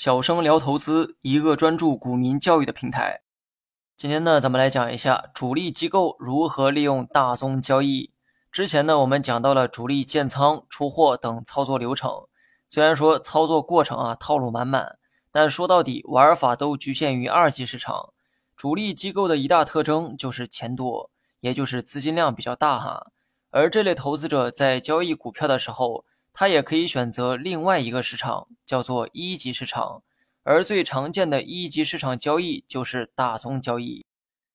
小生聊投资，一个专注股民教育的平台。今天呢，咱们来讲一下主力机构如何利用大宗交易。之前呢，我们讲到了主力建仓、出货等操作流程。虽然说操作过程啊套路满满，但说到底玩法都局限于二级市场。主力机构的一大特征就是钱多，也就是资金量比较大哈。而这类投资者在交易股票的时候，他也可以选择另外一个市场，叫做一级市场，而最常见的一级市场交易就是大宗交易。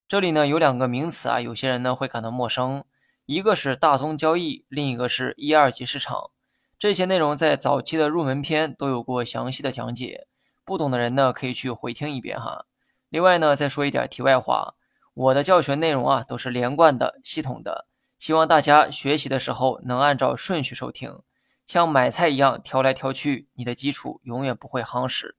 这里呢有两个名词啊，有些人呢会感到陌生，一个是大宗交易，另一个是一二级市场。这些内容在早期的入门篇都有过详细的讲解，不懂的人呢可以去回听一遍哈。另外呢再说一点题外话，我的教学内容啊都是连贯的、系统的，希望大家学习的时候能按照顺序收听。像买菜一样挑来挑去，你的基础永远不会夯实。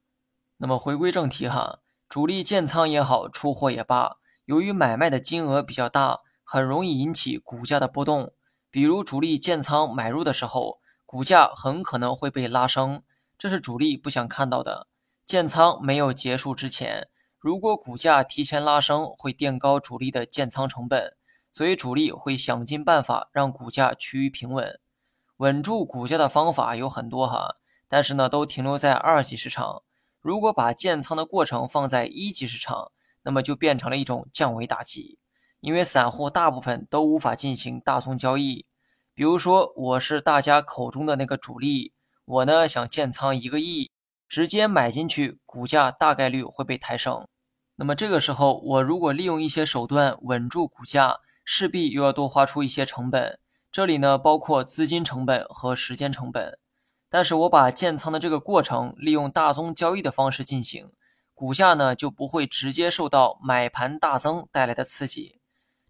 那么回归正题哈，主力建仓也好，出货也罢，由于买卖的金额比较大，很容易引起股价的波动。比如主力建仓买入的时候，股价很可能会被拉升，这是主力不想看到的。建仓没有结束之前，如果股价提前拉升，会垫高主力的建仓成本，所以主力会想尽办法让股价趋于平稳。稳住股价的方法有很多哈，但是呢，都停留在二级市场。如果把建仓的过程放在一级市场，那么就变成了一种降维打击，因为散户大部分都无法进行大宗交易。比如说，我是大家口中的那个主力，我呢想建仓一个亿，直接买进去，股价大概率会被抬升。那么这个时候，我如果利用一些手段稳住股价，势必又要多花出一些成本。这里呢包括资金成本和时间成本，但是我把建仓的这个过程利用大宗交易的方式进行，股价呢就不会直接受到买盘大增带来的刺激。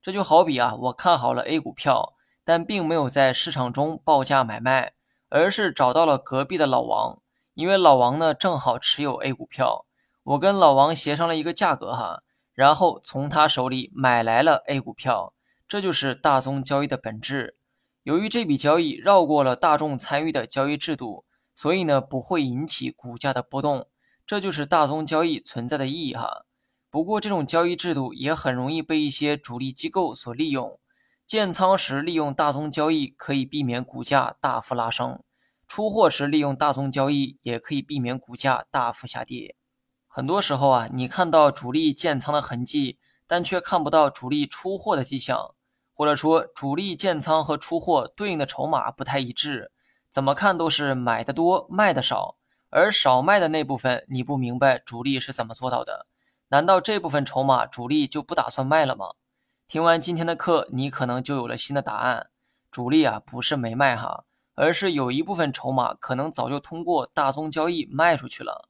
这就好比啊，我看好了 A 股票，但并没有在市场中报价买卖，而是找到了隔壁的老王，因为老王呢正好持有 A 股票，我跟老王协商了一个价格哈，然后从他手里买来了 A 股票，这就是大宗交易的本质。由于这笔交易绕过了大众参与的交易制度，所以呢不会引起股价的波动，这就是大宗交易存在的意义哈。不过这种交易制度也很容易被一些主力机构所利用。建仓时利用大宗交易可以避免股价大幅拉升，出货时利用大宗交易也可以避免股价大幅下跌。很多时候啊，你看到主力建仓的痕迹，但却看不到主力出货的迹象。或者说，主力建仓和出货对应的筹码不太一致，怎么看都是买的多，卖的少。而少卖的那部分，你不明白主力是怎么做到的？难道这部分筹码主力就不打算卖了吗？听完今天的课，你可能就有了新的答案。主力啊，不是没卖哈，而是有一部分筹码可能早就通过大宗交易卖出去了。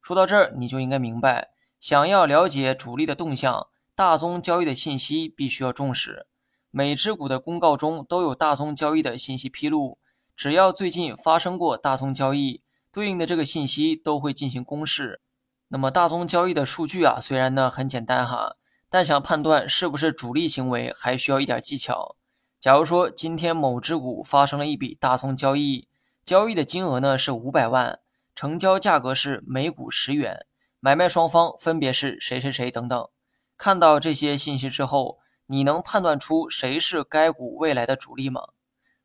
说到这儿，你就应该明白，想要了解主力的动向，大宗交易的信息必须要重视。每只股的公告中都有大宗交易的信息披露，只要最近发生过大宗交易，对应的这个信息都会进行公示。那么大宗交易的数据啊，虽然呢很简单哈，但想判断是不是主力行为，还需要一点技巧。假如说今天某只股发生了一笔大宗交易，交易的金额呢是五百万，成交价格是每股十元，买卖双方分别是谁谁谁等等。看到这些信息之后。你能判断出谁是该股未来的主力吗？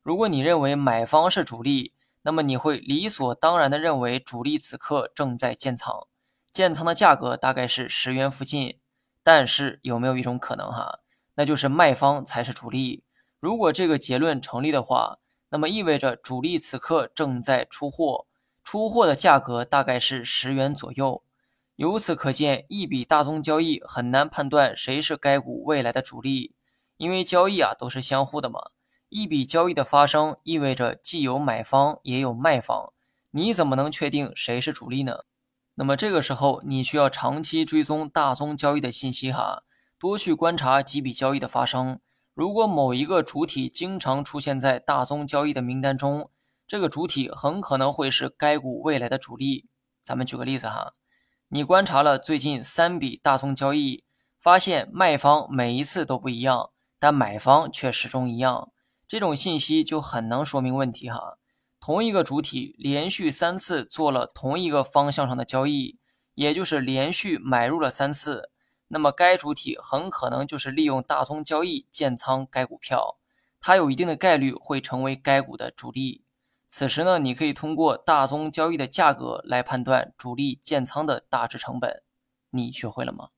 如果你认为买方是主力，那么你会理所当然的认为主力此刻正在建仓，建仓的价格大概是十元附近。但是有没有一种可能哈，那就是卖方才是主力？如果这个结论成立的话，那么意味着主力此刻正在出货，出货的价格大概是十元左右。由此可见，一笔大宗交易很难判断谁是该股未来的主力，因为交易啊都是相互的嘛。一笔交易的发生意味着既有买方也有卖方，你怎么能确定谁是主力呢？那么这个时候你需要长期追踪大宗交易的信息哈，多去观察几笔交易的发生。如果某一个主体经常出现在大宗交易的名单中，这个主体很可能会是该股未来的主力。咱们举个例子哈。你观察了最近三笔大宗交易，发现卖方每一次都不一样，但买方却始终一样，这种信息就很能说明问题哈。同一个主体连续三次做了同一个方向上的交易，也就是连续买入了三次，那么该主体很可能就是利用大宗交易建仓该股票，它有一定的概率会成为该股的主力。此时呢，你可以通过大宗交易的价格来判断主力建仓的大致成本。你学会了吗？